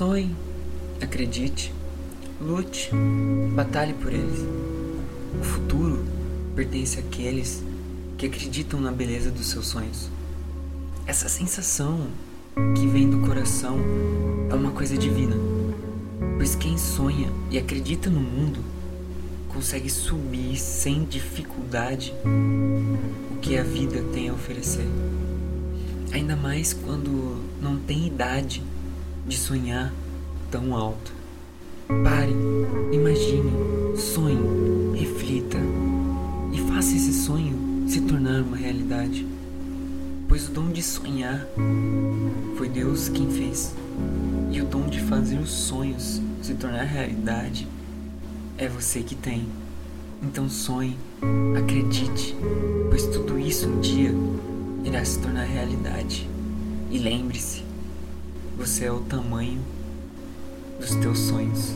Sonhe, acredite, lute, batalhe por eles. O futuro pertence àqueles que acreditam na beleza dos seus sonhos. Essa sensação que vem do coração é uma coisa divina, pois quem sonha e acredita no mundo consegue subir sem dificuldade o que a vida tem a oferecer. Ainda mais quando não tem idade de sonhar tão alto. Pare, imagine, sonhe, reflita e faça esse sonho se tornar uma realidade. Pois o dom de sonhar foi Deus quem fez, e o dom de fazer os sonhos se tornar realidade é você que tem. Então sonhe, acredite, pois tudo isso um dia irá se tornar realidade. E lembre-se, você é o tamanho dos teus sonhos.